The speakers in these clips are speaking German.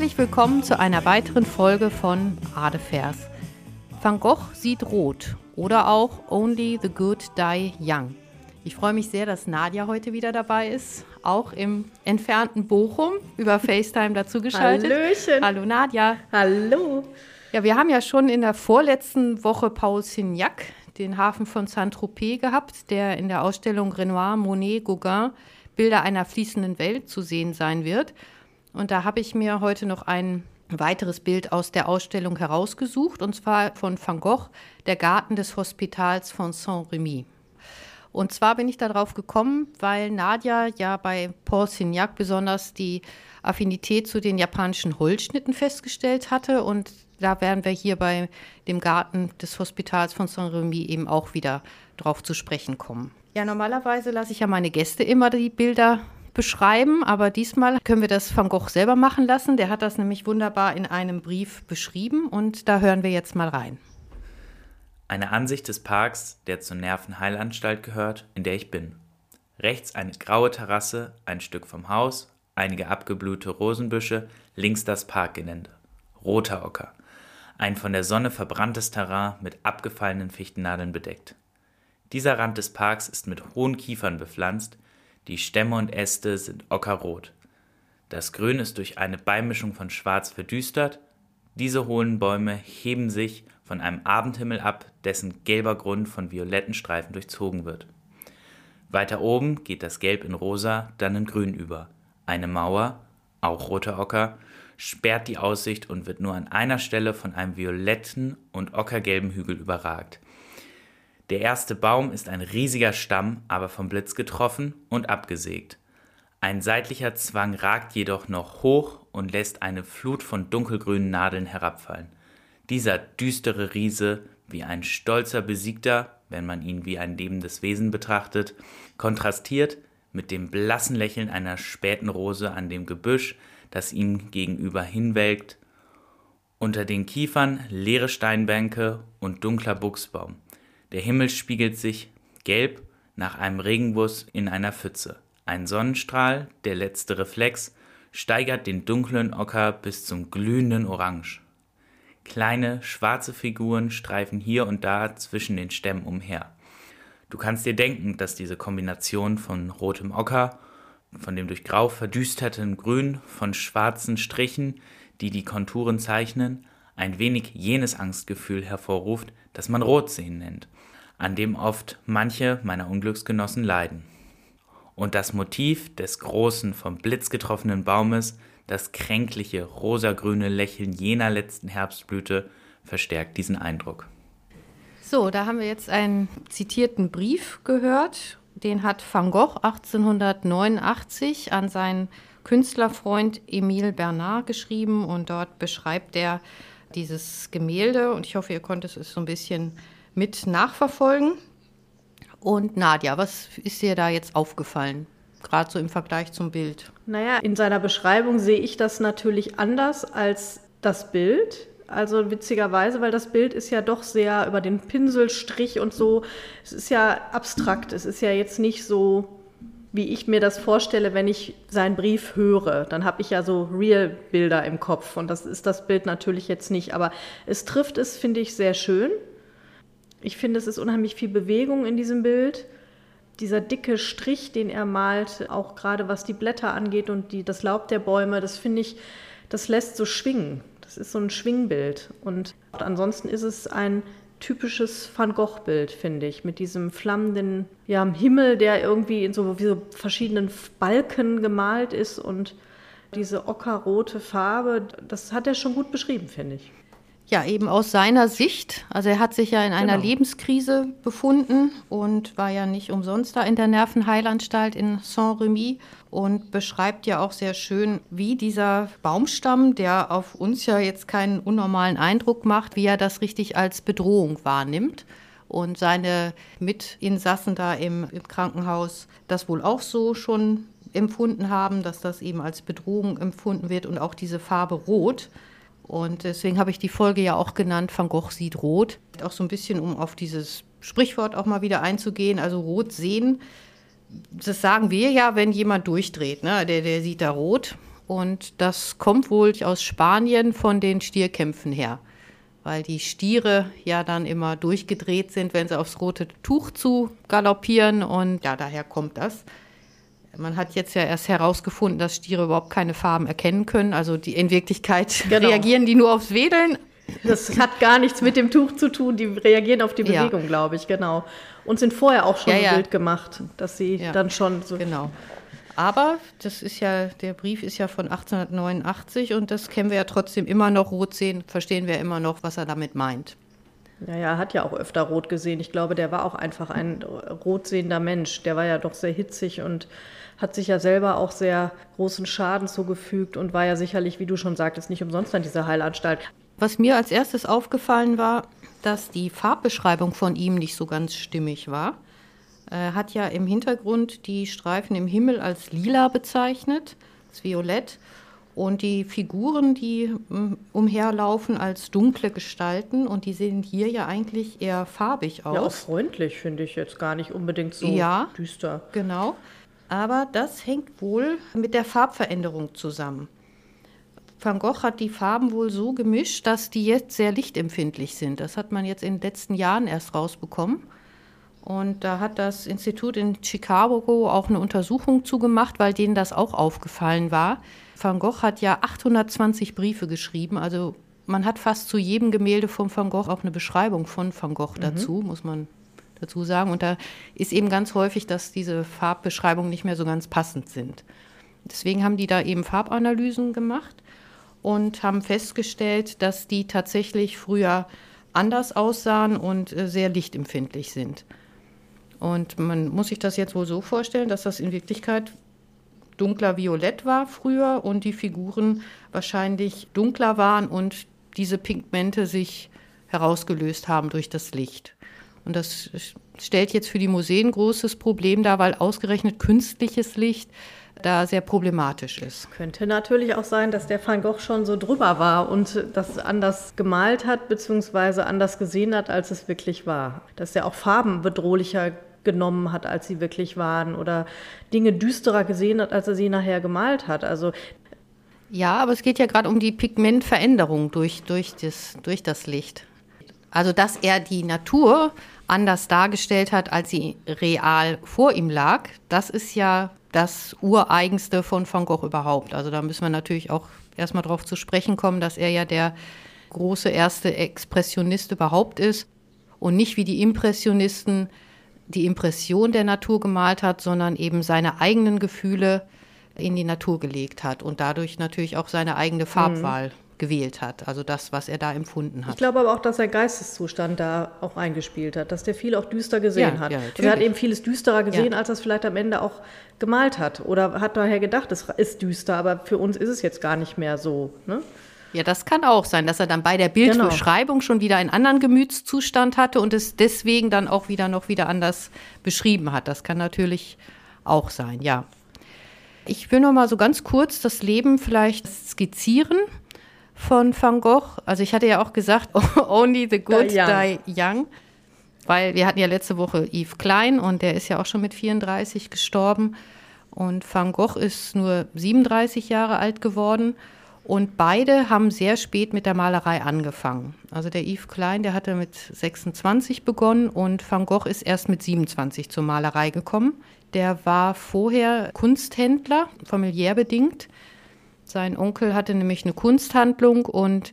Herzlich willkommen zu einer weiteren Folge von Adefers. Van Gogh sieht rot oder auch Only the Good Die Young. Ich freue mich sehr, dass Nadja heute wieder dabei ist, auch im entfernten Bochum über FaceTime dazugeschaltet. Hallöchen. Hallo Nadja. Hallo. Ja, wir haben ja schon in der vorletzten Woche Paul Signac, den Hafen von Saint-Tropez, gehabt, der in der Ausstellung Renoir, Monet, Gauguin Bilder einer fließenden Welt zu sehen sein wird. Und da habe ich mir heute noch ein weiteres Bild aus der Ausstellung herausgesucht, und zwar von Van Gogh, der Garten des Hospitals von Saint-Remy. Und zwar bin ich darauf gekommen, weil Nadja ja bei Paul Signac besonders die Affinität zu den japanischen Holzschnitten festgestellt hatte. Und da werden wir hier bei dem Garten des Hospitals von Saint-Remy eben auch wieder drauf zu sprechen kommen. Ja, normalerweise lasse ich ja meine Gäste immer die Bilder beschreiben, aber diesmal können wir das Van Gogh selber machen lassen. Der hat das nämlich wunderbar in einem Brief beschrieben und da hören wir jetzt mal rein. Eine Ansicht des Parks, der zur Nervenheilanstalt gehört, in der ich bin. Rechts eine graue Terrasse, ein Stück vom Haus, einige abgeblühte Rosenbüsche, links das Parkgelände. Roter Ocker. Ein von der Sonne verbranntes Terrain mit abgefallenen Fichtennadeln bedeckt. Dieser Rand des Parks ist mit hohen Kiefern bepflanzt, die Stämme und Äste sind ockerrot. Das Grün ist durch eine Beimischung von Schwarz verdüstert. Diese hohlen Bäume heben sich von einem Abendhimmel ab, dessen gelber Grund von violetten Streifen durchzogen wird. Weiter oben geht das Gelb in Rosa, dann in Grün über. Eine Mauer, auch roter Ocker, sperrt die Aussicht und wird nur an einer Stelle von einem violetten und ockergelben Hügel überragt. Der erste Baum ist ein riesiger Stamm, aber vom Blitz getroffen und abgesägt. Ein seitlicher Zwang ragt jedoch noch hoch und lässt eine Flut von dunkelgrünen Nadeln herabfallen. Dieser düstere Riese, wie ein stolzer Besiegter, wenn man ihn wie ein lebendes Wesen betrachtet, kontrastiert mit dem blassen Lächeln einer späten Rose an dem Gebüsch, das ihm gegenüber hinwelkt. Unter den Kiefern leere Steinbänke und dunkler Buchsbaum. Der Himmel spiegelt sich gelb nach einem Regenguss in einer Pfütze. Ein Sonnenstrahl, der letzte Reflex, steigert den dunklen Ocker bis zum glühenden Orange. Kleine, schwarze Figuren streifen hier und da zwischen den Stämmen umher. Du kannst dir denken, dass diese Kombination von rotem Ocker, von dem durch Grau verdüsterten Grün, von schwarzen Strichen, die die Konturen zeichnen, ein wenig jenes Angstgefühl hervorruft, das man Rotsehen nennt an dem oft manche meiner Unglücksgenossen leiden. Und das Motiv des großen, vom Blitz getroffenen Baumes, das kränkliche, rosagrüne Lächeln jener letzten Herbstblüte, verstärkt diesen Eindruck. So, da haben wir jetzt einen zitierten Brief gehört. Den hat Van Gogh 1889 an seinen Künstlerfreund Emile Bernard geschrieben und dort beschreibt er dieses Gemälde und ich hoffe, ihr konntet es so ein bisschen mit nachverfolgen. Und Nadja, was ist dir da jetzt aufgefallen? Gerade so im Vergleich zum Bild. Naja, in seiner Beschreibung sehe ich das natürlich anders als das Bild. Also witzigerweise, weil das Bild ist ja doch sehr über den Pinselstrich und so. Es ist ja abstrakt. Es ist ja jetzt nicht so, wie ich mir das vorstelle, wenn ich seinen Brief höre. Dann habe ich ja so Real-Bilder im Kopf und das ist das Bild natürlich jetzt nicht. Aber es trifft es, finde ich, sehr schön. Ich finde, es ist unheimlich viel Bewegung in diesem Bild. Dieser dicke Strich, den er malt, auch gerade was die Blätter angeht und die, das Laub der Bäume, das finde ich, das lässt so schwingen. Das ist so ein Schwingbild. Und ansonsten ist es ein typisches Van Gogh-Bild, finde ich, mit diesem flammenden ja, Himmel, der irgendwie in so, wie so verschiedenen Balken gemalt ist und diese ockerrote Farbe. Das hat er schon gut beschrieben, finde ich. Ja, eben aus seiner Sicht. Also er hat sich ja in einer genau. Lebenskrise befunden und war ja nicht umsonst da in der Nervenheilanstalt in Saint-Remy und beschreibt ja auch sehr schön, wie dieser Baumstamm, der auf uns ja jetzt keinen unnormalen Eindruck macht, wie er das richtig als Bedrohung wahrnimmt. Und seine Mitinsassen da im, im Krankenhaus das wohl auch so schon empfunden haben, dass das eben als Bedrohung empfunden wird und auch diese Farbe Rot und deswegen habe ich die Folge ja auch genannt, Van Gogh sieht rot. Auch so ein bisschen, um auf dieses Sprichwort auch mal wieder einzugehen, also rot sehen. Das sagen wir ja, wenn jemand durchdreht, ne? der, der sieht da rot. Und das kommt wohl aus Spanien von den Stierkämpfen her, weil die Stiere ja dann immer durchgedreht sind, wenn sie aufs rote Tuch zu galoppieren. Und ja, daher kommt das. Man hat jetzt ja erst herausgefunden, dass Stiere überhaupt keine Farben erkennen können. Also die, in Wirklichkeit genau. reagieren die nur aufs Wedeln. Das hat gar nichts mit dem Tuch zu tun. Die reagieren auf die Bewegung, ja. glaube ich, genau. Und sind vorher auch schon ja, ja. Bild gemacht, dass sie dann schon so. Genau. Aber das ist ja, der Brief ist ja von 1889 und das kennen wir ja trotzdem immer noch rot sehen, verstehen wir immer noch, was er damit meint. Ja, ja, er hat ja auch öfter rot gesehen. Ich glaube, der war auch einfach ein rot sehender Mensch. Der war ja doch sehr hitzig und hat sich ja selber auch sehr großen Schaden zugefügt und war ja sicherlich, wie du schon sagtest, nicht umsonst an dieser Heilanstalt. Was mir als erstes aufgefallen war, dass die Farbbeschreibung von ihm nicht so ganz stimmig war. Er hat ja im Hintergrund die Streifen im Himmel als lila bezeichnet, als violett. Und die Figuren, die mm, umherlaufen, als dunkle Gestalten. Und die sehen hier ja eigentlich eher farbig aus. Ja, auch freundlich finde ich jetzt gar nicht unbedingt so ja, düster. Genau. Aber das hängt wohl mit der Farbveränderung zusammen. Van Gogh hat die Farben wohl so gemischt, dass die jetzt sehr lichtempfindlich sind. Das hat man jetzt in den letzten Jahren erst rausbekommen. Und da hat das Institut in Chicago auch eine Untersuchung zugemacht, weil denen das auch aufgefallen war. Van Gogh hat ja 820 Briefe geschrieben, also man hat fast zu jedem Gemälde von Van Gogh auch eine Beschreibung von Van Gogh mhm. dazu, muss man dazu sagen. Und da ist eben ganz häufig, dass diese Farbbeschreibungen nicht mehr so ganz passend sind. Deswegen haben die da eben Farbanalysen gemacht und haben festgestellt, dass die tatsächlich früher anders aussahen und äh, sehr lichtempfindlich sind. Und man muss sich das jetzt wohl so vorstellen, dass das in Wirklichkeit dunkler Violett war früher und die Figuren wahrscheinlich dunkler waren und diese Pigmente sich herausgelöst haben durch das Licht. Und das stellt jetzt für die Museen ein großes Problem dar, weil ausgerechnet künstliches Licht da sehr problematisch ist. Könnte natürlich auch sein, dass der Van Gogh schon so drüber war und das anders gemalt hat, beziehungsweise anders gesehen hat, als es wirklich war. Dass er auch Farben bedrohlicher genommen hat, als sie wirklich waren oder Dinge düsterer gesehen hat, als er sie nachher gemalt hat. Also ja, aber es geht ja gerade um die Pigmentveränderung durch, durch, das, durch das Licht. Also, dass er die Natur anders dargestellt hat, als sie real vor ihm lag, das ist ja das Ureigenste von Van Gogh überhaupt. Also da müssen wir natürlich auch erstmal darauf zu sprechen kommen, dass er ja der große erste Expressionist überhaupt ist und nicht wie die Impressionisten die Impression der Natur gemalt hat, sondern eben seine eigenen Gefühle in die Natur gelegt hat und dadurch natürlich auch seine eigene Farbwahl mhm. Gewählt hat, also das, was er da empfunden hat. Ich glaube aber auch, dass der Geisteszustand da auch eingespielt hat, dass der viel auch düster gesehen ja, hat. Ja, er hat eben vieles düsterer gesehen, ja. als er es vielleicht am Ende auch gemalt hat oder hat daher gedacht, es ist düster, aber für uns ist es jetzt gar nicht mehr so. Ne? Ja, das kann auch sein, dass er dann bei der Bildbeschreibung genau. schon wieder einen anderen Gemütszustand hatte und es deswegen dann auch wieder noch wieder anders beschrieben hat. Das kann natürlich auch sein, ja. Ich will noch mal so ganz kurz das Leben vielleicht skizzieren von Van Gogh. Also ich hatte ja auch gesagt, only the good die young. die young. Weil wir hatten ja letzte Woche Yves Klein und der ist ja auch schon mit 34 gestorben. Und Van Gogh ist nur 37 Jahre alt geworden. Und beide haben sehr spät mit der Malerei angefangen. Also der Yves Klein, der hatte mit 26 begonnen und Van Gogh ist erst mit 27 zur Malerei gekommen. Der war vorher Kunsthändler, familiär bedingt. Sein Onkel hatte nämlich eine Kunsthandlung und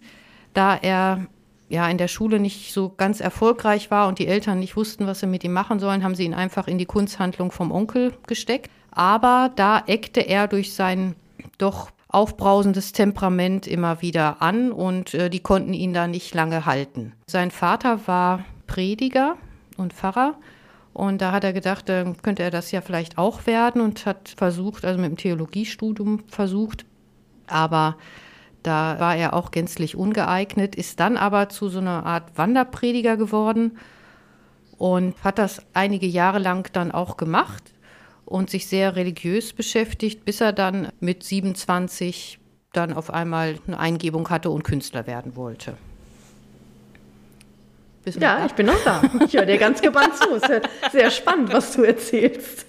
da er ja in der Schule nicht so ganz erfolgreich war und die Eltern nicht wussten, was sie mit ihm machen sollen, haben sie ihn einfach in die Kunsthandlung vom Onkel gesteckt. Aber da eckte er durch sein doch aufbrausendes Temperament immer wieder an und äh, die konnten ihn da nicht lange halten. Sein Vater war Prediger und Pfarrer und da hat er gedacht, dann könnte er das ja vielleicht auch werden und hat versucht, also mit dem Theologiestudium versucht, aber da war er auch gänzlich ungeeignet, ist dann aber zu so einer Art Wanderprediger geworden und hat das einige Jahre lang dann auch gemacht und sich sehr religiös beschäftigt, bis er dann mit 27 dann auf einmal eine Eingebung hatte und Künstler werden wollte. Ja, ich bin noch da. Ich höre dir ganz gebannt zu. Es ist sehr spannend, was du erzählst.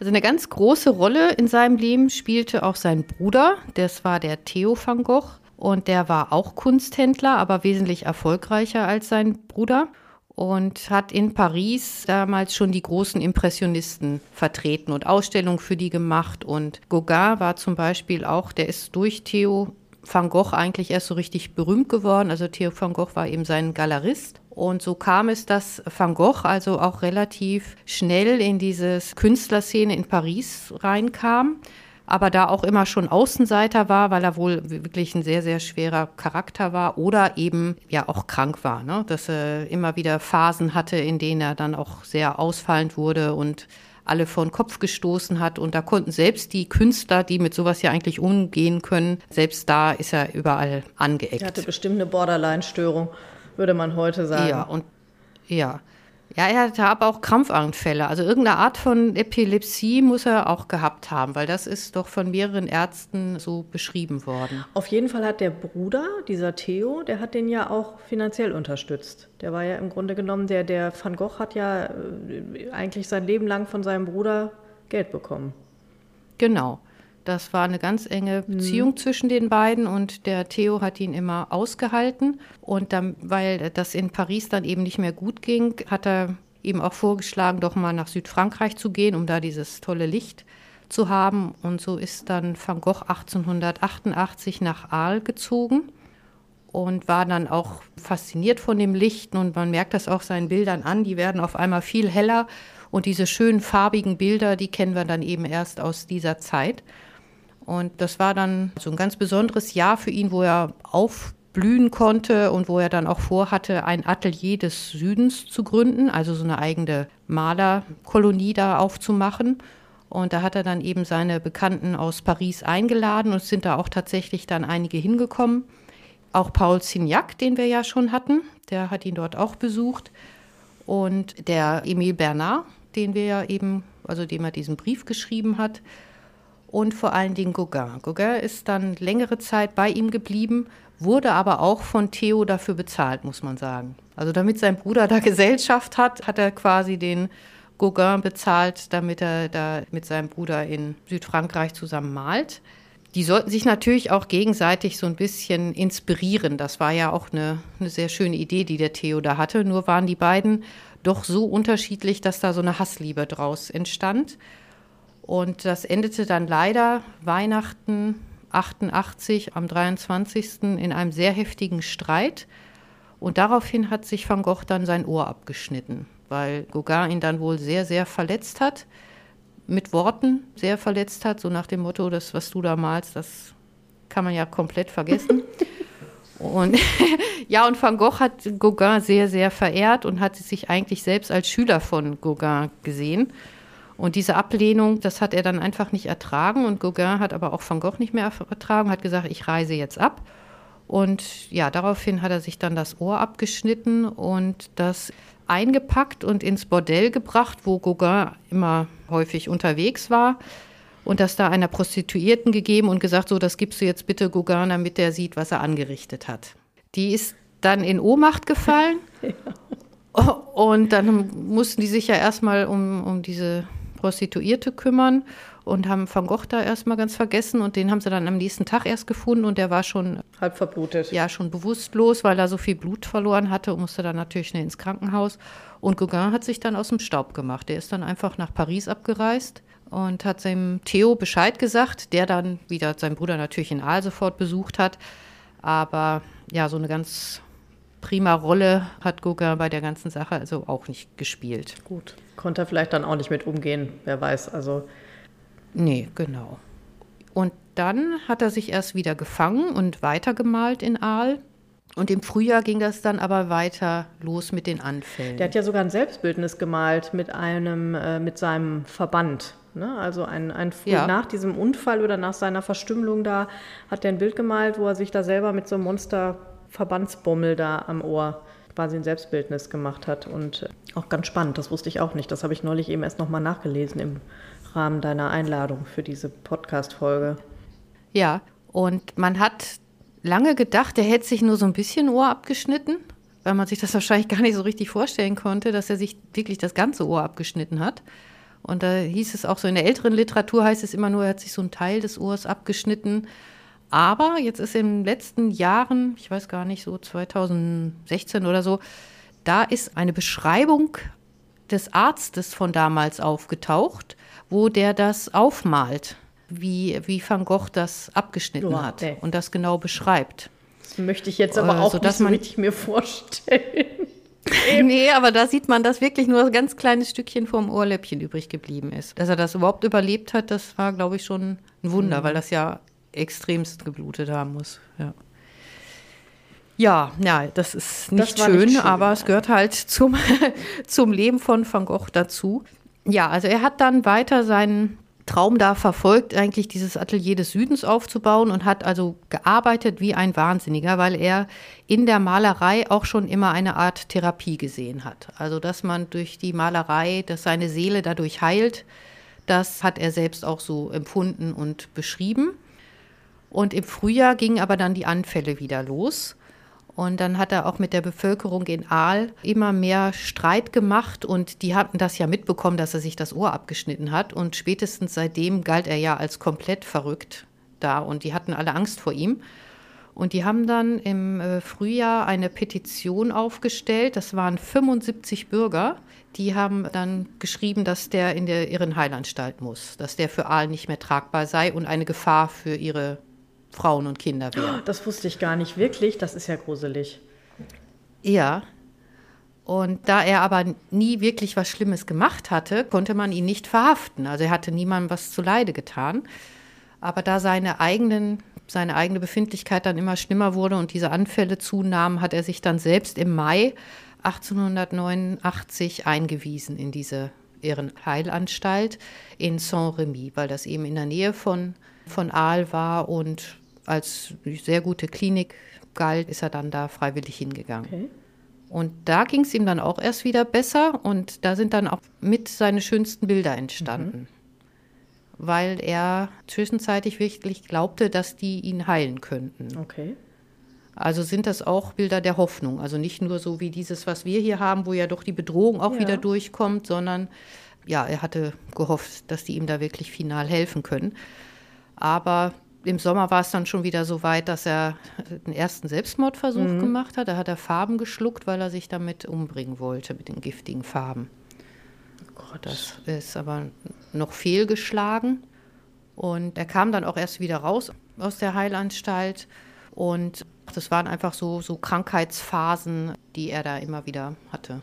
Also eine ganz große Rolle in seinem Leben spielte auch sein Bruder, das war der Theo van Gogh. Und der war auch Kunsthändler, aber wesentlich erfolgreicher als sein Bruder und hat in Paris damals schon die großen Impressionisten vertreten und Ausstellungen für die gemacht. Und Gauguin war zum Beispiel auch, der ist durch Theo van Gogh eigentlich erst so richtig berühmt geworden. Also Theo van Gogh war eben sein Galerist. Und so kam es, dass Van Gogh also auch relativ schnell in diese Künstlerszene in Paris reinkam, aber da auch immer schon Außenseiter war, weil er wohl wirklich ein sehr, sehr schwerer Charakter war oder eben ja auch krank war, ne? dass er immer wieder Phasen hatte, in denen er dann auch sehr ausfallend wurde und alle vor den Kopf gestoßen hat. Und da konnten selbst die Künstler, die mit sowas ja eigentlich umgehen können, selbst da ist er überall angeeckt. Er hatte bestimmt eine Borderline-Störung würde man heute sagen. Ja, und ja. Ja, er hatte aber auch Krampfanfälle. Also irgendeine Art von Epilepsie muss er auch gehabt haben, weil das ist doch von mehreren Ärzten so beschrieben worden. Auf jeden Fall hat der Bruder, dieser Theo, der hat den ja auch finanziell unterstützt. Der war ja im Grunde genommen, der, der Van Gogh hat ja äh, eigentlich sein Leben lang von seinem Bruder Geld bekommen. Genau. Das war eine ganz enge mhm. Beziehung mhm. zwischen den beiden und der Theo hat ihn immer ausgehalten. Und dann, weil das in Paris dann eben nicht mehr gut ging, hat er ihm auch vorgeschlagen, doch mal nach Südfrankreich zu gehen, um da dieses tolle Licht zu haben. Und so ist dann Van Gogh 1888 nach Arles gezogen und war dann auch fasziniert von dem Licht. Und man merkt das auch seinen Bildern an, die werden auf einmal viel heller. Und diese schönen farbigen Bilder, die kennen wir dann eben erst aus dieser Zeit. Und das war dann so ein ganz besonderes Jahr für ihn, wo er aufblühen konnte und wo er dann auch vorhatte, ein Atelier des Südens zu gründen, also so eine eigene Malerkolonie da aufzumachen. Und da hat er dann eben seine Bekannten aus Paris eingeladen und sind da auch tatsächlich dann einige hingekommen. Auch Paul Signac, den wir ja schon hatten, der hat ihn dort auch besucht. Und der Emile Bernard, den wir ja eben, also dem er diesen Brief geschrieben hat und vor allen Dingen Gauguin. Gauguin ist dann längere Zeit bei ihm geblieben, wurde aber auch von Theo dafür bezahlt, muss man sagen. Also damit sein Bruder da Gesellschaft hat, hat er quasi den Gauguin bezahlt, damit er da mit seinem Bruder in Südfrankreich zusammen malt. Die sollten sich natürlich auch gegenseitig so ein bisschen inspirieren. Das war ja auch eine, eine sehr schöne Idee, die der Theo da hatte. Nur waren die beiden doch so unterschiedlich, dass da so eine Hassliebe draus entstand. Und das endete dann leider Weihnachten 88 am 23. in einem sehr heftigen Streit. Und daraufhin hat sich Van Gogh dann sein Ohr abgeschnitten, weil Gauguin ihn dann wohl sehr, sehr verletzt hat, mit Worten sehr verletzt hat, so nach dem Motto, das, was du da malst, das kann man ja komplett vergessen. Und ja, und Van Gogh hat Gauguin sehr, sehr verehrt und hat sich eigentlich selbst als Schüler von Gauguin gesehen. Und diese Ablehnung, das hat er dann einfach nicht ertragen. Und Gauguin hat aber auch Van Gogh nicht mehr ertragen, hat gesagt, ich reise jetzt ab. Und ja, daraufhin hat er sich dann das Ohr abgeschnitten und das eingepackt und ins Bordell gebracht, wo Gauguin immer häufig unterwegs war. Und das da einer Prostituierten gegeben und gesagt, so, das gibst du jetzt bitte Gauguin, damit der sieht, was er angerichtet hat. Die ist dann in Ohnmacht gefallen. ja. Und dann mussten die sich ja erstmal um, um diese Prostituierte kümmern und haben Van Gogh da erstmal ganz vergessen und den haben sie dann am nächsten Tag erst gefunden und der war schon halb verblutet. Ja, schon bewusstlos, weil er so viel Blut verloren hatte und musste dann natürlich schnell ins Krankenhaus. Und Gauguin hat sich dann aus dem Staub gemacht. Der ist dann einfach nach Paris abgereist und hat seinem Theo Bescheid gesagt, der dann wieder seinen Bruder natürlich in Aal sofort besucht hat. Aber ja, so eine ganz prima Rolle hat Gauguin bei der ganzen Sache also auch nicht gespielt. Gut. Konnte er vielleicht dann auch nicht mit umgehen, wer weiß. Also. Nee, genau. Und dann hat er sich erst wieder gefangen und weitergemalt in Aal. Und im Frühjahr ging das dann aber weiter los mit den Anfällen. Der hat ja sogar ein Selbstbildnis gemalt mit einem, äh, mit seinem Verband. Ne? Also ein, ein ja. nach diesem Unfall oder nach seiner Verstümmelung da hat er ein Bild gemalt, wo er sich da selber mit so einem Monster Verbandsbummel da am Ohr quasi ein Selbstbildnis gemacht hat. Und äh, auch ganz spannend, das wusste ich auch nicht. Das habe ich neulich eben erst nochmal nachgelesen im Rahmen deiner Einladung für diese Podcast-Folge. Ja, und man hat lange gedacht, er hätte sich nur so ein bisschen Ohr abgeschnitten, weil man sich das wahrscheinlich gar nicht so richtig vorstellen konnte, dass er sich wirklich das ganze Ohr abgeschnitten hat. Und da hieß es auch so, in der älteren Literatur heißt es immer nur, er hat sich so einen Teil des Ohrs abgeschnitten. Aber jetzt ist in den letzten Jahren, ich weiß gar nicht, so 2016 oder so, da ist eine Beschreibung des Arztes von damals aufgetaucht, wo der das aufmalt, wie, wie Van Gogh das abgeschnitten Ja, hat nee. und das genau beschreibt. Das möchte ich jetzt aber Äh, auch sodass nicht so richtig mir vorstellen. Nee, aber da sieht man, dass wirklich nur ein ganz kleines Stückchen vom Ohrläppchen übrig geblieben ist. Dass er das überhaupt überlebt hat, das war, glaube ich, schon ein Wunder, Mhm. weil das ja extremst geblutet haben muss. Ja. Ja, ja, das ist nicht, war schön, nicht schön, aber es gehört halt zum, zum Leben von Van Gogh dazu. Ja, also er hat dann weiter seinen Traum da verfolgt, eigentlich dieses Atelier des Südens aufzubauen und hat also gearbeitet wie ein Wahnsinniger, weil er in der Malerei auch schon immer eine Art Therapie gesehen hat. Also, dass man durch die Malerei, dass seine Seele dadurch heilt, das hat er selbst auch so empfunden und beschrieben. Und im Frühjahr gingen aber dann die Anfälle wieder los. Und dann hat er auch mit der Bevölkerung in Aal immer mehr Streit gemacht und die hatten das ja mitbekommen, dass er sich das Ohr abgeschnitten hat. Und spätestens seitdem galt er ja als komplett verrückt da und die hatten alle Angst vor ihm. Und die haben dann im äh, Frühjahr eine Petition aufgestellt. Das waren 75 Bürger. Die haben dann geschrieben, dass der in der Irrenheilanstalt muss, dass der für Aal nicht mehr tragbar sei und eine Gefahr für ihre Frauen und Kinder wäre. Das wusste ich gar nicht wirklich. Das ist ja gruselig. Ja. Und da er aber nie wirklich was Schlimmes gemacht hatte, konnte man ihn nicht verhaften. Also er hatte niemandem was zuleide getan. Aber da seine eigenen, seine eigene Befindlichkeit dann immer schlimmer wurde und diese Anfälle zunahmen, hat er sich dann selbst im Mai 1889 eingewiesen in diese Ehrenheilanstalt in Saint-Remy, weil das eben in der Nähe von, von Aal war und als sehr gute Klinik galt, ist er dann da freiwillig hingegangen. Okay. Und da ging es ihm dann auch erst wieder besser und da sind dann auch mit seine schönsten Bilder entstanden. Weil er zwischenzeitlich wirklich glaubte, dass die ihn heilen könnten. Okay. Also sind das auch Bilder der Hoffnung. Also nicht nur so wie dieses, was wir hier haben, wo ja doch die Bedrohung auch Ja. wieder durchkommt, sondern ja, er hatte gehofft, dass die ihm da wirklich final helfen können. Aber im Sommer war es dann schon wieder so weit, dass er den ersten Selbstmordversuch Mhm. gemacht hat. Da hat er Farben geschluckt, weil er sich damit umbringen wollte, mit den giftigen Farben. Gott. Das ist aber noch fehlgeschlagen. Und er kam dann auch erst wieder raus aus der Heilanstalt. Und das waren einfach so, so Krankheitsphasen, die er da immer wieder hatte.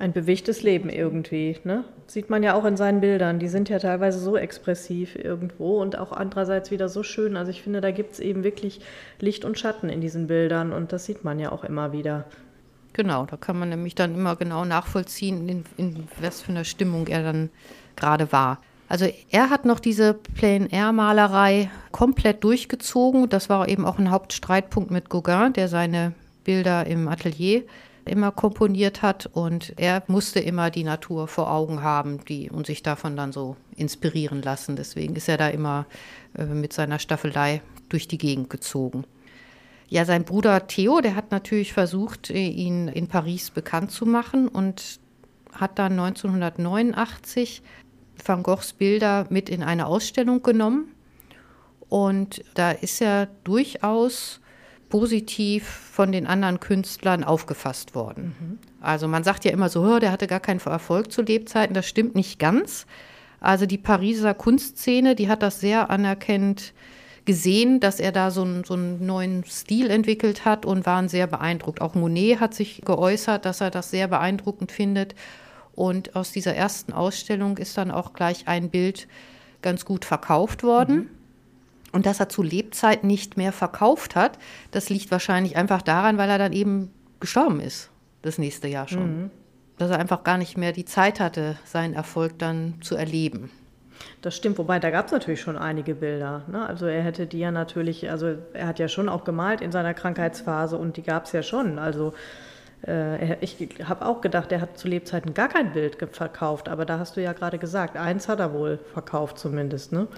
Ein bewegtes Leben irgendwie, ne? Sieht man ja auch in seinen Bildern. Die sind ja teilweise so expressiv irgendwo und auch andererseits wieder so schön. Also ich finde, da gibt es eben wirklich Licht und Schatten in diesen Bildern und das sieht man ja auch immer wieder. Genau, da kann man nämlich dann immer genau nachvollziehen, in, in was für einer Stimmung er dann gerade war. Also er hat noch diese Plein-Air-Malerei komplett durchgezogen. Das war eben auch ein Hauptstreitpunkt mit Gauguin, der seine Bilder im Atelier immer komponiert hat und er musste immer die Natur vor Augen haben die, und sich davon dann so inspirieren lassen. Deswegen ist er da immer äh, mit seiner Staffelei durch die Gegend gezogen. Ja, sein Bruder Theo, der hat natürlich versucht, äh, ihn in Paris bekannt zu machen und hat dann 1989 Van Goghs Bilder mit in eine Ausstellung genommen. Und da ist er durchaus positiv von den anderen Künstlern aufgefasst worden. Also man sagt ja immer so, "Hör, der hatte gar keinen Erfolg zu Lebzeiten. Das stimmt nicht ganz. Also die Pariser Kunstszene, die hat das sehr anerkennend gesehen, dass er da so einen, so einen neuen Stil entwickelt hat und waren sehr beeindruckt. Auch Monet hat sich geäußert, dass er das sehr beeindruckend findet. Und aus dieser ersten Ausstellung ist dann auch gleich ein Bild ganz gut verkauft worden. Und dass er zu Lebzeiten nicht mehr verkauft hat, das liegt wahrscheinlich einfach daran, weil er dann eben gestorben ist, das nächste Jahr schon. Dass er einfach gar nicht mehr die Zeit hatte, seinen Erfolg dann zu erleben. Das stimmt, wobei da gab es natürlich schon einige Bilder. Ne? Also er hätte die ja natürlich, also er hat ja schon auch gemalt in seiner Krankheitsphase und die gab es ja schon. Also äh, ich habe auch gedacht, er hat zu Lebzeiten gar kein Bild verkauft, aber da hast du ja gerade gesagt, eins hat er wohl verkauft zumindest, ne?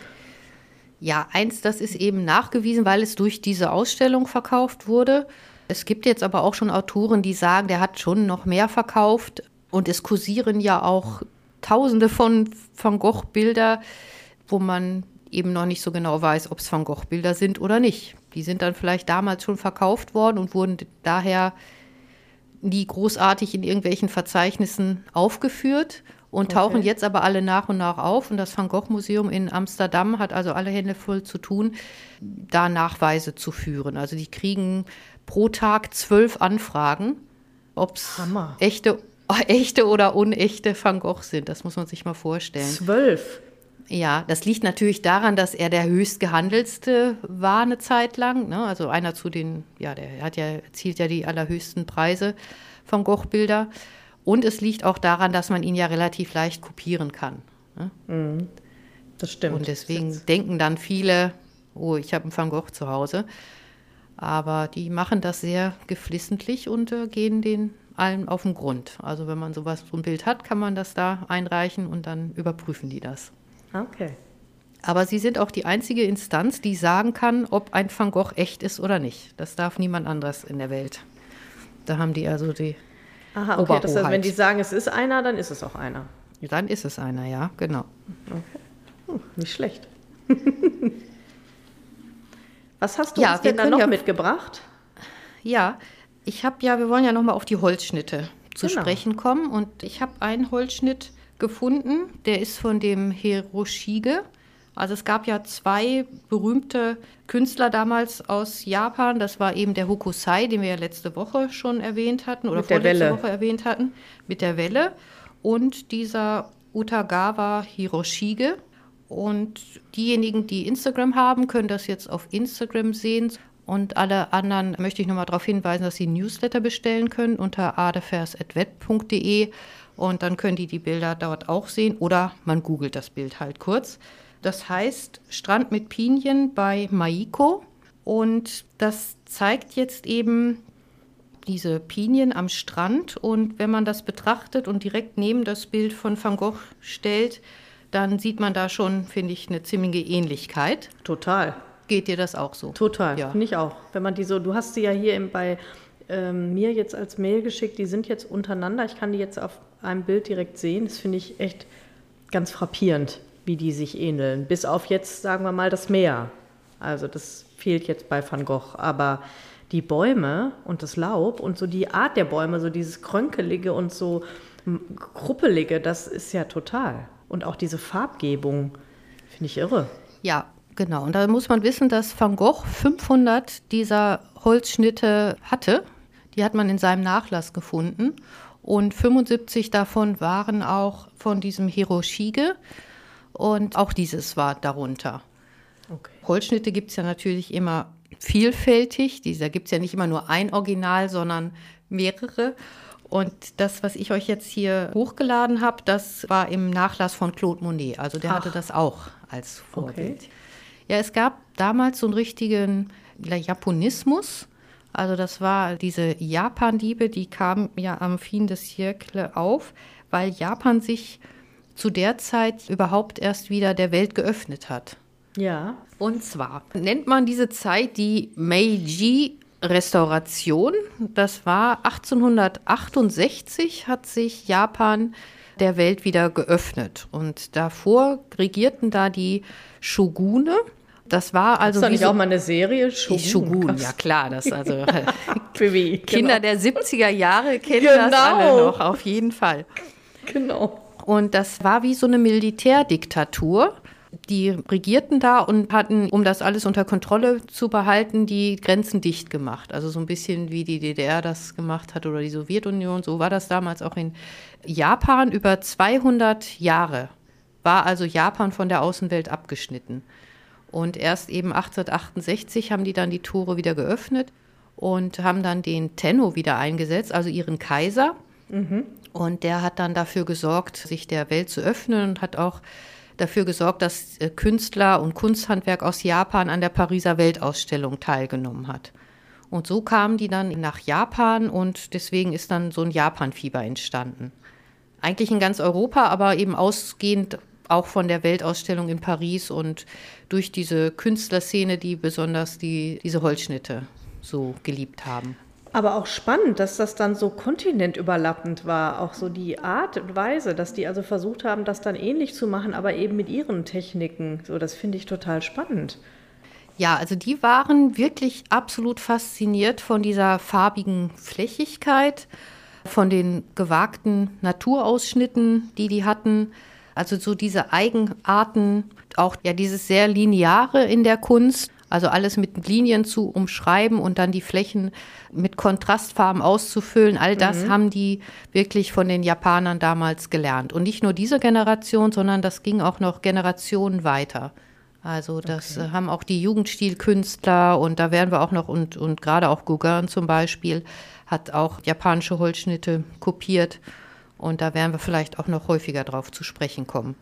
Ja, eins, das ist eben nachgewiesen, weil es durch diese Ausstellung verkauft wurde. Es gibt jetzt aber auch schon Autoren, die sagen, der hat schon noch mehr verkauft. Und es kursieren ja auch tausende von Van Gogh-Bilder, wo man eben noch nicht so genau weiß, ob es Van Gogh-Bilder sind oder nicht. Die sind dann vielleicht damals schon verkauft worden und wurden daher nie großartig in irgendwelchen Verzeichnissen aufgeführt und okay. tauchen jetzt aber alle nach und nach auf. Und das Van Gogh Museum in Amsterdam hat also alle Hände voll zu tun, da Nachweise zu führen. Also die kriegen pro Tag zwölf Anfragen, ob es echte, echte oder unechte Van Gogh sind. Das muss man sich mal vorstellen. Zwölf? Ja, das liegt natürlich daran, dass er der höchst gehandelste war eine Zeit lang. Ne? Also einer zu den, ja, der hat ja, erzielt ja die allerhöchsten Preise von Gogh-Bilder. Und es liegt auch daran, dass man ihn ja relativ leicht kopieren kann. Ne? Mhm. Das stimmt. Und deswegen denken dann viele, oh, ich habe einen Van Gogh zu Hause. Aber die machen das sehr geflissentlich und äh, gehen den allen auf den Grund. Also wenn man sowas, so ein Bild hat, kann man das da einreichen und dann überprüfen die das. Okay. Aber sie sind auch die einzige Instanz, die sagen kann, ob ein Van Gogh echt ist oder nicht. Das darf niemand anderes in der Welt. Da haben die also die. Aha, okay. Das heißt, wenn die sagen, es ist einer, dann ist es auch einer. Dann ist es einer, ja, genau. Okay. Hm, nicht schlecht. Was hast du ja, uns denn da noch ja, mitgebracht? Ja, ich habe ja, wir wollen ja noch mal auf die Holzschnitte zu genau. sprechen kommen und ich habe einen Holzschnitt gefunden. Der ist von dem Hiroshige. Also es gab ja zwei berühmte Künstler damals aus Japan. Das war eben der Hokusai, den wir ja letzte Woche schon erwähnt hatten oder vorletzte Woche erwähnt hatten, mit der Welle. Und dieser Utagawa Hiroshige. Und diejenigen, die Instagram haben, können das jetzt auf Instagram sehen. Und alle anderen möchte ich nochmal darauf hinweisen, dass sie Newsletter bestellen können unter adefers.web.de. Und dann können die die Bilder dort auch sehen oder man googelt das Bild halt kurz. Das heißt Strand mit Pinien bei Maiko. Und das zeigt jetzt eben diese Pinien am Strand. Und wenn man das betrachtet und direkt neben das Bild von Van Gogh stellt, dann sieht man da schon, finde ich, eine ziemliche Ähnlichkeit. Total. Geht dir das auch so? Total, ja. finde ich auch. Wenn man die so, du hast sie ja hier bei ähm, mir jetzt als Mail geschickt, die sind jetzt untereinander. Ich kann die jetzt auf einem Bild direkt sehen. Das finde ich echt ganz frappierend, wie die sich ähneln. Bis auf jetzt, sagen wir mal, das Meer. Also das fehlt jetzt bei Van Gogh. Aber die Bäume und das Laub und so die Art der Bäume, so dieses Krönkelige und so Kruppelige, das ist ja total. Und auch diese Farbgebung finde ich irre. Ja, genau. Und da muss man wissen, dass Van Gogh 500 dieser Holzschnitte hatte. Die hat man in seinem Nachlass gefunden. Und 75 davon waren auch von diesem Hiroshige. Und auch dieses war darunter. Okay. Holzschnitte gibt es ja natürlich immer vielfältig. Da gibt es ja nicht immer nur ein Original, sondern mehrere. Und das, was ich euch jetzt hier hochgeladen habe, das war im Nachlass von Claude Monet. Also der Ach. hatte das auch als Vorbild. Okay. Ja, es gab damals so einen richtigen Japonismus. Also das war diese Japan-Diebe, die kamen ja am Fin des Siècle auf, weil Japan sich zu der Zeit überhaupt erst wieder der Welt geöffnet hat. Ja. Und zwar nennt man diese Zeit die Meiji Restauration. Das war 1868 hat sich Japan der Welt wieder geöffnet und davor regierten da die Shogune. Das war also. Ist doch nicht so, auch mal eine Serie? Shogun, Shogun ja klar. Das also Kinder genau. der 70er Jahre kennen genau. das alle noch, auf jeden Fall. Genau. Und das war wie so eine Militärdiktatur. Die regierten da und hatten, um das alles unter Kontrolle zu behalten, die Grenzen dicht gemacht. Also so ein bisschen wie die DDR das gemacht hat oder die Sowjetunion. So war das damals auch in Japan. Über 200 Jahre war also Japan von der Außenwelt abgeschnitten. Und erst eben 1868 haben die dann die Tore wieder geöffnet und haben dann den Tenno wieder eingesetzt, also ihren Kaiser. Mhm. Und der hat dann dafür gesorgt, sich der Welt zu öffnen und hat auch dafür gesorgt, dass äh, Künstler und Kunsthandwerk aus Japan an der Pariser Weltausstellung teilgenommen hat. Und so kamen die dann nach Japan und deswegen ist dann so ein Japan-Fieber entstanden. Eigentlich in ganz Europa, aber eben ausgehend auch von der Weltausstellung in Paris und durch diese Künstlerszene, die besonders die, diese Holzschnitte so geliebt haben. Aber auch spannend, dass das dann so kontinentüberlappend war, auch so die Art und Weise, dass die also versucht haben, das dann ähnlich zu machen, aber eben mit ihren Techniken. So, das finde ich total spannend. Ja, also die waren wirklich absolut fasziniert von dieser farbigen Flächigkeit, von den gewagten Naturausschnitten, die die hatten. Also so diese Eigenarten, auch ja dieses sehr lineare in der Kunst. Also alles mit Linien zu umschreiben und dann die Flächen mit Kontrastfarben auszufüllen. All das mhm. haben die wirklich von den Japanern damals gelernt. Und nicht nur diese Generation, sondern das ging auch noch Generationen weiter. Also das okay. Äh, haben auch die Jugendstilkünstler und da werden wir auch noch und, und gerade auch Gauguin zum Beispiel hat auch japanische Holzschnitte kopiert und da werden wir vielleicht auch noch häufiger drauf zu sprechen kommen.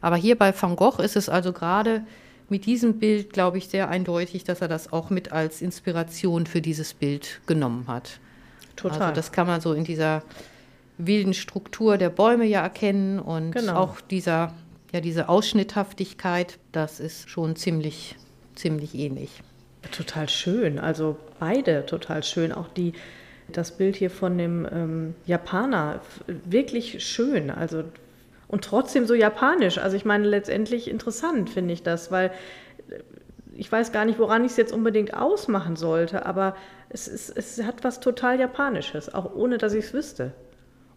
Aber hier bei Van Gogh ist es also gerade mit diesem Bild, glaube ich, sehr eindeutig, dass er das auch mit als Inspiration für dieses Bild genommen hat. Total. Also das kann man so in dieser wilden Struktur der Bäume ja erkennen und genau. auch dieser, ja, diese Ausschnitthaftigkeit, das ist schon ziemlich, ziemlich ähnlich. Total schön, also beide total schön. Auch die, das Bild hier von dem ähm, Japaner, wirklich schön. Also und trotzdem so japanisch. Also ich meine, letztendlich interessant finde ich das, weil äh, ich weiß gar nicht, woran ich es jetzt unbedingt ausmachen sollte, aber es, ist, es hat was total Japanisches, auch ohne dass ich es wüsste.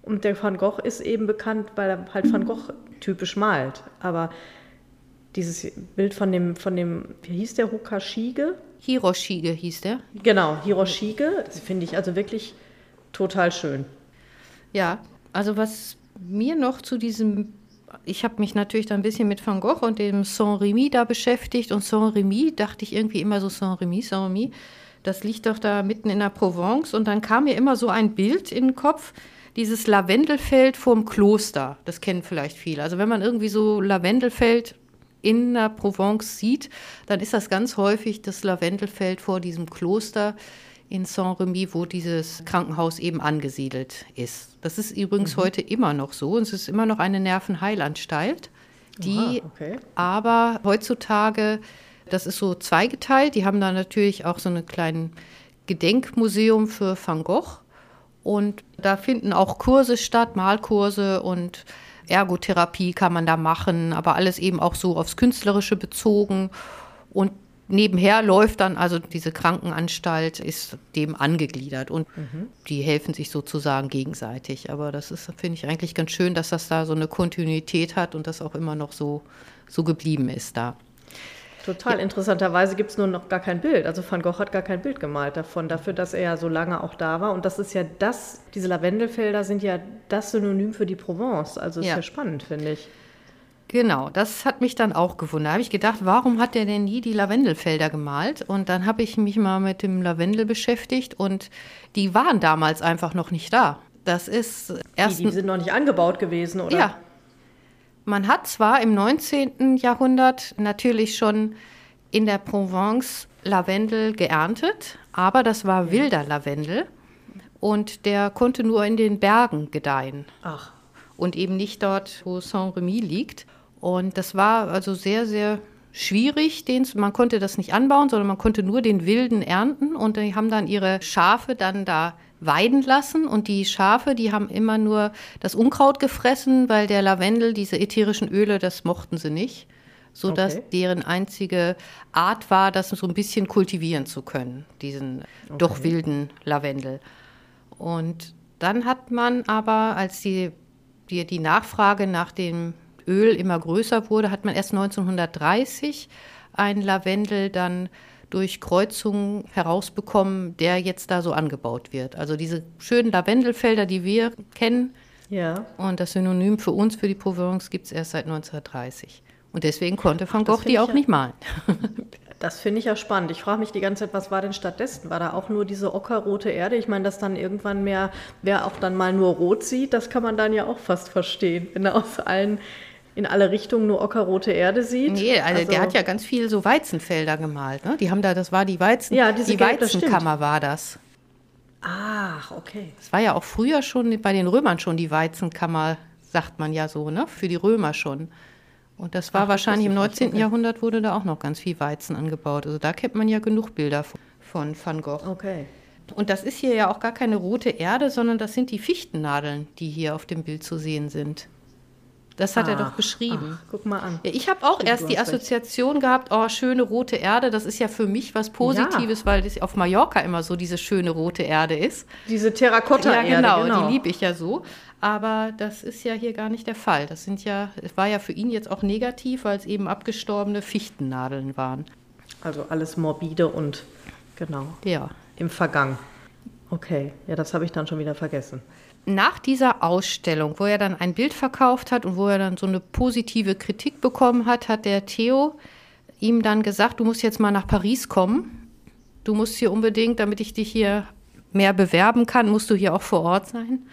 Und der Van Gogh ist eben bekannt, weil er halt Van Gogh typisch malt. Aber dieses Bild von dem, von dem, wie hieß der, Hokashige? Hiroshige hieß der. Genau, Hiroshige, das finde ich also wirklich total schön. Ja, also was mir noch zu diesem, ich habe mich natürlich da ein bisschen mit Van Gogh und dem Saint-Remy da beschäftigt und Saint-Remy dachte ich irgendwie immer so Saint-Remy, Saint-Remy, das liegt doch da mitten in der Provence und dann kam mir immer so ein Bild in den Kopf, dieses Lavendelfeld vorm Kloster, das kennen vielleicht viele. Also wenn man irgendwie so Lavendelfeld in der Provence sieht, dann ist das ganz häufig das Lavendelfeld vor diesem Kloster in Saint-Remy, wo dieses Krankenhaus eben angesiedelt ist. Das ist übrigens mhm. heute immer noch so. Und es ist immer noch eine Nervenheilanstalt, die Aha, okay. aber heutzutage, das ist so zweigeteilt, die haben da natürlich auch so ein kleines Gedenkmuseum für Van Gogh. Und da finden auch Kurse statt, Malkurse und Ergotherapie kann man da machen, aber alles eben auch so aufs Künstlerische bezogen. Und nebenher läuft dann also diese Krankenanstalt, ist dem angegliedert und mhm. die helfen sich sozusagen gegenseitig. Aber das ist, finde ich eigentlich ganz schön, dass das da so eine Kontinuität hat und das auch immer noch so, so geblieben ist da. Total. Ja. Interessanterweise gibt es nur noch gar kein Bild. Also Van Gogh hat gar kein Bild gemalt davon, dafür, dass er ja so lange auch da war. Und das ist ja das, diese Lavendelfelder sind ja das Synonym für die Provence. Also ist ja, ja spannend, finde ich. Genau, das hat mich dann auch gewundert. Da habe ich gedacht, warum hat er denn nie die Lavendelfelder gemalt? Und dann habe ich mich mal mit dem Lavendel beschäftigt und die waren damals einfach noch nicht da. Das ist erst. Die, die sind noch nicht angebaut gewesen, oder? Ja. Man hat zwar im 19. Jahrhundert natürlich schon in der Provence Lavendel geerntet, aber das war wilder Lavendel und der konnte nur in den Bergen gedeihen. Ach. Und eben nicht dort, wo Saint-Remy liegt. Und das war also sehr, sehr schwierig. Den, man konnte das nicht anbauen, sondern man konnte nur den Wilden ernten. Und die haben dann ihre Schafe dann da weiden lassen. Und die Schafe, die haben immer nur das Unkraut gefressen, weil der Lavendel, diese ätherischen Öle, das mochten sie nicht. Sodass okay. deren einzige Art war, das so ein bisschen kultivieren zu können, diesen okay. doch wilden Lavendel. Und dann hat man aber, als die, die, die Nachfrage nach dem Öl immer größer wurde, hat man erst 1930 einen Lavendel dann durch Kreuzungen herausbekommen, der jetzt da so angebaut wird. Also diese schönen Lavendelfelder, die wir kennen. Ja. Und das Synonym für uns, für die Provence, gibt es erst seit 1930. Und deswegen konnte Van Gogh die auch ja, nicht malen. das finde ich ja spannend. Ich frage mich die ganze Zeit, was war denn stattdessen? War da auch nur diese ockerrote Erde? Ich meine, dass dann irgendwann mehr, wer auch dann mal nur rot sieht, das kann man dann ja auch fast verstehen, wenn er aus allen in alle Richtungen nur ockerrote Erde sieht. Nee, also, also, der hat ja ganz viel so Weizenfelder gemalt. Ne? Die haben da, das war die Weizen, ja, diese die Gelb, Weizenkammer das war das. Ach, okay. Das war ja auch früher schon bei den Römern schon die Weizenkammer, sagt man ja so, ne? Für die Römer schon. Und das war Ach, wahrscheinlich das im 19. Okay. Jahrhundert wurde da auch noch ganz viel Weizen angebaut. Also da kennt man ja genug Bilder von, von Van Gogh. Okay. Und das ist hier ja auch gar keine rote Erde, sondern das sind die Fichtennadeln, die hier auf dem Bild zu sehen sind. Das hat ach, er doch beschrieben. Ach, guck mal an. Ja, ich habe auch Stimmt, erst die Assoziation recht. gehabt, oh, schöne rote Erde, das ist ja für mich was Positives, ja. weil das auf Mallorca immer so diese schöne rote Erde ist. Diese Terrakotta-Erde. Ja, genau, genau. die liebe ich ja so. Aber das ist ja hier gar nicht der Fall. Das sind ja, es war ja für ihn jetzt auch negativ, weil es eben abgestorbene Fichtennadeln waren. Also alles morbide und genau. Ja. Im Vergangen. Okay, ja, das habe ich dann schon wieder vergessen nach dieser Ausstellung, wo er dann ein Bild verkauft hat und wo er dann so eine positive Kritik bekommen hat, hat der Theo ihm dann gesagt, du musst jetzt mal nach Paris kommen. Du musst hier unbedingt, damit ich dich hier mehr bewerben kann, musst du hier auch vor Ort sein.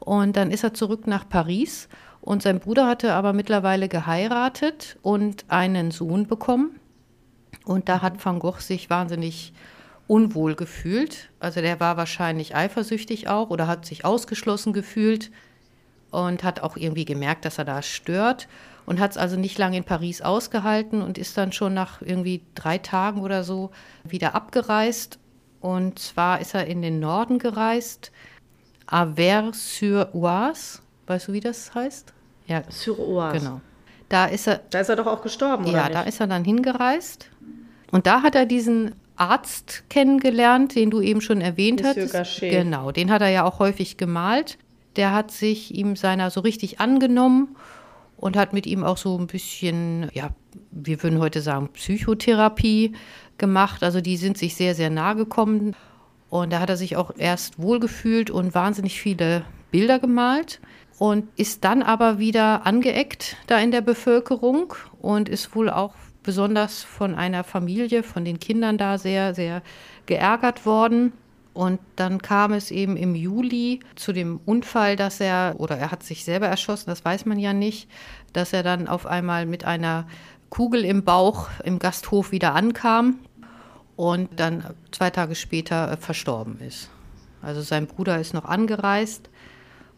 Und dann ist er zurück nach Paris und sein Bruder hatte aber mittlerweile geheiratet und einen Sohn bekommen. Und da hat Van Gogh sich wahnsinnig unwohl gefühlt. Also der war wahrscheinlich eifersüchtig auch oder hat sich ausgeschlossen gefühlt und hat auch irgendwie gemerkt, dass er da stört und hat es also nicht lange in Paris ausgehalten und ist dann schon nach irgendwie drei Tagen oder so wieder abgereist. Und zwar ist er in den Norden gereist, Avers-sur-Oise. Weißt du, wie das heißt? Ja, sur Oise. Genau. Da ist er. Da ist er doch auch gestorben, oder? Ja, nicht? da ist er dann hingereist. Und da hat er diesen Arzt kennengelernt, den du eben schon erwähnt hast. Genau, den hat er ja auch häufig gemalt. Der hat sich ihm seiner so richtig angenommen und hat mit ihm auch so ein bisschen, ja, wir würden heute sagen, Psychotherapie gemacht. Also die sind sich sehr, sehr nahe gekommen. Und da hat er sich auch erst wohlgefühlt und wahnsinnig viele Bilder gemalt und ist dann aber wieder angeeckt da in der Bevölkerung und ist wohl auch besonders von einer Familie, von den Kindern da sehr, sehr geärgert worden. Und dann kam es eben im Juli zu dem Unfall, dass er, oder er hat sich selber erschossen, das weiß man ja nicht, dass er dann auf einmal mit einer Kugel im Bauch im Gasthof wieder ankam und dann zwei Tage später äh, verstorben ist. Also sein Bruder ist noch angereist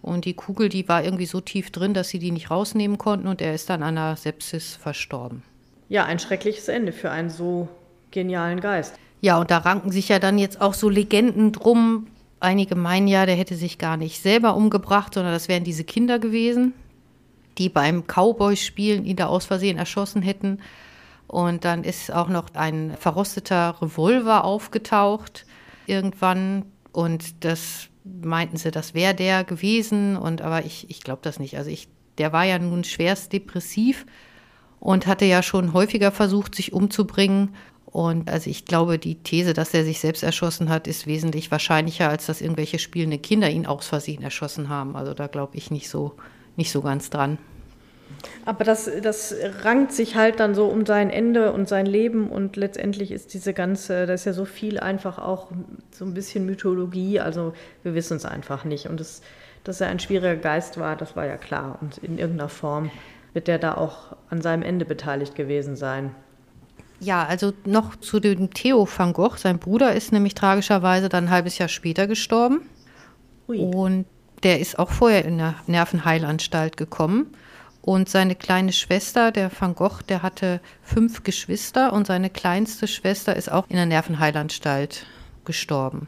und die Kugel, die war irgendwie so tief drin, dass sie die nicht rausnehmen konnten und er ist dann an einer Sepsis verstorben ja, ein schreckliches Ende für einen so genialen Geist. Ja, und da ranken sich ja dann jetzt auch so Legenden drum. Einige meinen ja, der hätte sich gar nicht selber umgebracht, sondern das wären diese Kinder gewesen, die beim Cowboy-Spielen ihn da aus Versehen erschossen hätten. Und dann ist auch noch ein verrosteter Revolver aufgetaucht irgendwann. Und das meinten sie, das wäre der gewesen. Und aber ich, ich glaube das nicht. Also ich, der war ja nun schwerst depressiv und hatte ja schon häufiger versucht, sich umzubringen. Und also ich glaube, die These, dass er sich selbst erschossen hat, ist wesentlich wahrscheinlicher, als dass irgendwelche spielende Kinder ihn aus Versehen erschossen haben. Also da glaube ich nicht so, nicht so ganz dran. Aber das, das rankt sich halt dann so um sein Ende und sein Leben und letztendlich ist diese ganze, da ist ja so viel einfach auch so ein bisschen Mythologie, also wir wissen es einfach nicht. Und das, dass er ein schwieriger Geist war, das war ja klar und in irgendeiner Form wird der da auch an seinem Ende beteiligt gewesen sein. Ja, also noch zu dem Theo van Gogh. Sein Bruder ist nämlich tragischerweise dann ein halbes Jahr später gestorben. Ui. Und der ist auch vorher in der Nervenheilanstalt gekommen. Und seine kleine Schwester, der Van Gogh, der hatte fünf Geschwister und seine kleinste Schwester ist auch in der Nervenheilanstalt gestorben.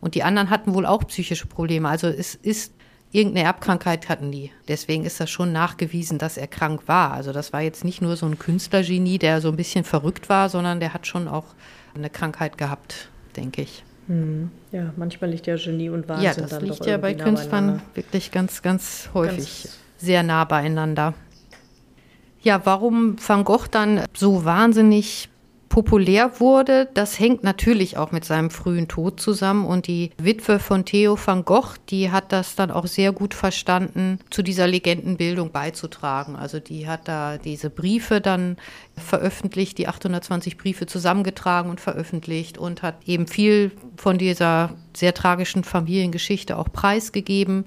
Und die anderen hatten wohl auch psychische Probleme. Also es ist Irgendeine Erbkrankheit hatten die. Deswegen ist das schon nachgewiesen, dass er krank war. Also das war jetzt nicht nur so ein Künstlergenie, der so ein bisschen verrückt war, sondern der hat schon auch eine Krankheit gehabt, denke ich. Hm. Ja, manchmal liegt ja Genie und Wahnsinn ja, das liegt ja bei Künstlern wirklich ganz, ganz häufig ganz sehr nah beieinander. Ja, warum Van Gogh dann so wahnsinnig populär wurde, das hängt natürlich auch mit seinem frühen Tod zusammen. Und die Witwe von Theo van Gogh, die hat das dann auch sehr gut verstanden, zu dieser Legendenbildung beizutragen. Also die hat da diese Briefe dann veröffentlicht, die 820 Briefe zusammengetragen und veröffentlicht und hat eben viel von dieser sehr tragischen Familiengeschichte auch preisgegeben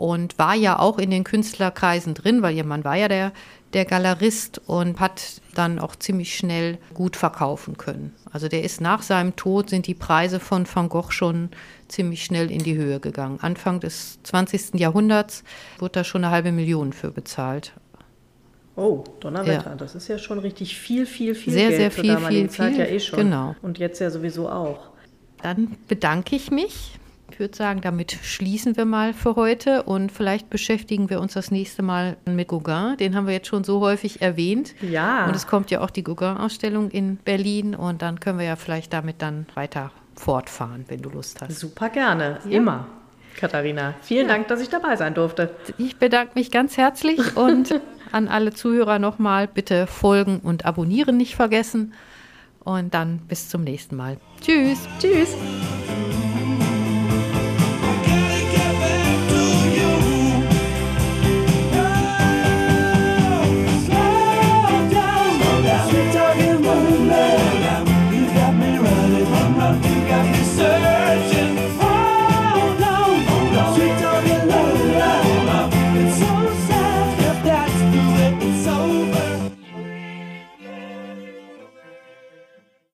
und war ja auch in den Künstlerkreisen drin, weil ihr Mann war ja der der Galerist und hat dann auch ziemlich schnell gut verkaufen können. Also der ist nach seinem Tod sind die Preise von Van Gogh schon ziemlich schnell in die Höhe gegangen. Anfang des 20. Jahrhunderts wurde da schon eine halbe Million für bezahlt. Oh, Donnerwetter, ja. das ist ja schon richtig viel, viel, viel sehr, Geld sehr viel, für viel, Zeit viel, ja eh schon. Genau. Und jetzt ja sowieso auch. dann bedanke ich mich. Ich würde sagen, damit schließen wir mal für heute und vielleicht beschäftigen wir uns das nächste Mal mit Gauguin. Den haben wir jetzt schon so häufig erwähnt. Ja. Und es kommt ja auch die Gauguin-Ausstellung in Berlin und dann können wir ja vielleicht damit dann weiter fortfahren, wenn du Lust hast. Super gerne, ja. immer. Katharina, vielen ja. Dank, dass ich dabei sein durfte. Ich bedanke mich ganz herzlich und an alle Zuhörer nochmal bitte folgen und abonnieren nicht vergessen. Und dann bis zum nächsten Mal. Tschüss. Tschüss.